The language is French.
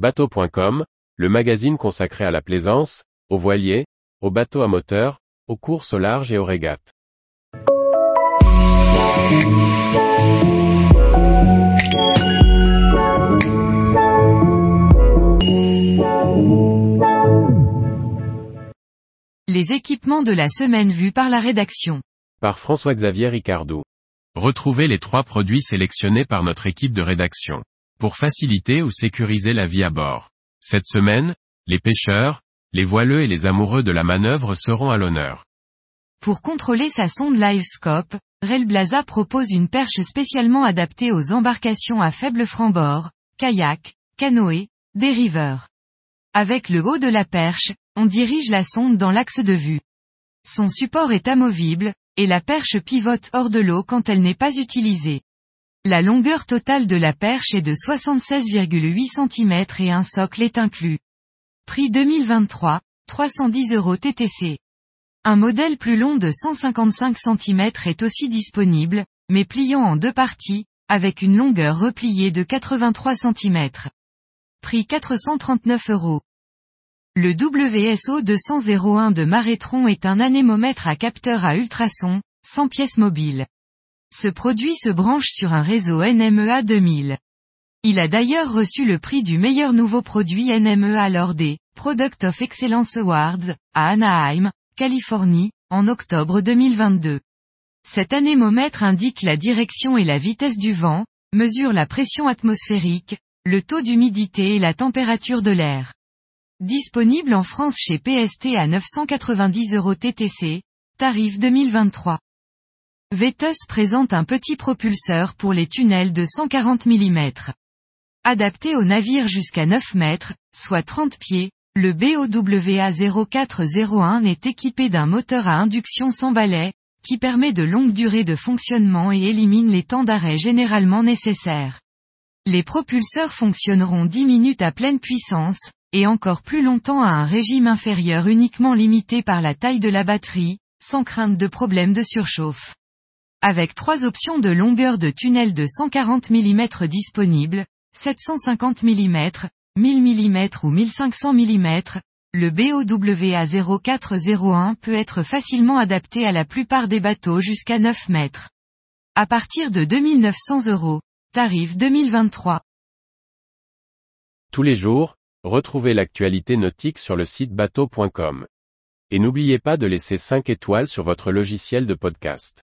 Bateau.com, le magazine consacré à la plaisance, aux voiliers, aux bateaux à moteur, aux courses au large et aux régates. Les équipements de la semaine vus par la rédaction. Par François-Xavier Ricardou. Retrouvez les trois produits sélectionnés par notre équipe de rédaction. Pour faciliter ou sécuriser la vie à bord. Cette semaine, les pêcheurs, les voileux et les amoureux de la manœuvre seront à l'honneur. Pour contrôler sa sonde LiveScope, Railblaza propose une perche spécialement adaptée aux embarcations à faible franc-bord, kayak, canoë, dériveur. Avec le haut de la perche, on dirige la sonde dans l'axe de vue. Son support est amovible, et la perche pivote hors de l'eau quand elle n'est pas utilisée. La longueur totale de la perche est de 76,8 cm et un socle est inclus. Prix 2023, 310 euros TTC. Un modèle plus long de 155 cm est aussi disponible, mais pliant en deux parties, avec une longueur repliée de 83 cm. Prix 439 euros. Le WSO 201 de Marétron est un anémomètre à capteur à ultrasons, sans pièce mobile. Ce produit se branche sur un réseau NMEA 2000. Il a d'ailleurs reçu le prix du meilleur nouveau produit NMEA lors des Product of Excellence Awards, à Anaheim, Californie, en octobre 2022. Cet anémomètre indique la direction et la vitesse du vent, mesure la pression atmosphérique, le taux d'humidité et la température de l'air. Disponible en France chez PST à 990 euros TTC, tarif 2023. Vetus présente un petit propulseur pour les tunnels de 140 mm. Adapté aux navires jusqu'à 9 mètres, soit 30 pieds, le BOWA 0401 est équipé d'un moteur à induction sans balai, qui permet de longues durées de fonctionnement et élimine les temps d'arrêt généralement nécessaires. Les propulseurs fonctionneront 10 minutes à pleine puissance, et encore plus longtemps à un régime inférieur uniquement limité par la taille de la batterie, sans crainte de problème de surchauffe. Avec trois options de longueur de tunnel de 140 mm disponibles, 750 mm, 1000 mm ou 1500 mm, le BOWA 0401 peut être facilement adapté à la plupart des bateaux jusqu'à 9 mètres. À partir de 2900 euros. Tarif 2023. Tous les jours, retrouvez l'actualité nautique sur le site bateau.com. Et n'oubliez pas de laisser 5 étoiles sur votre logiciel de podcast.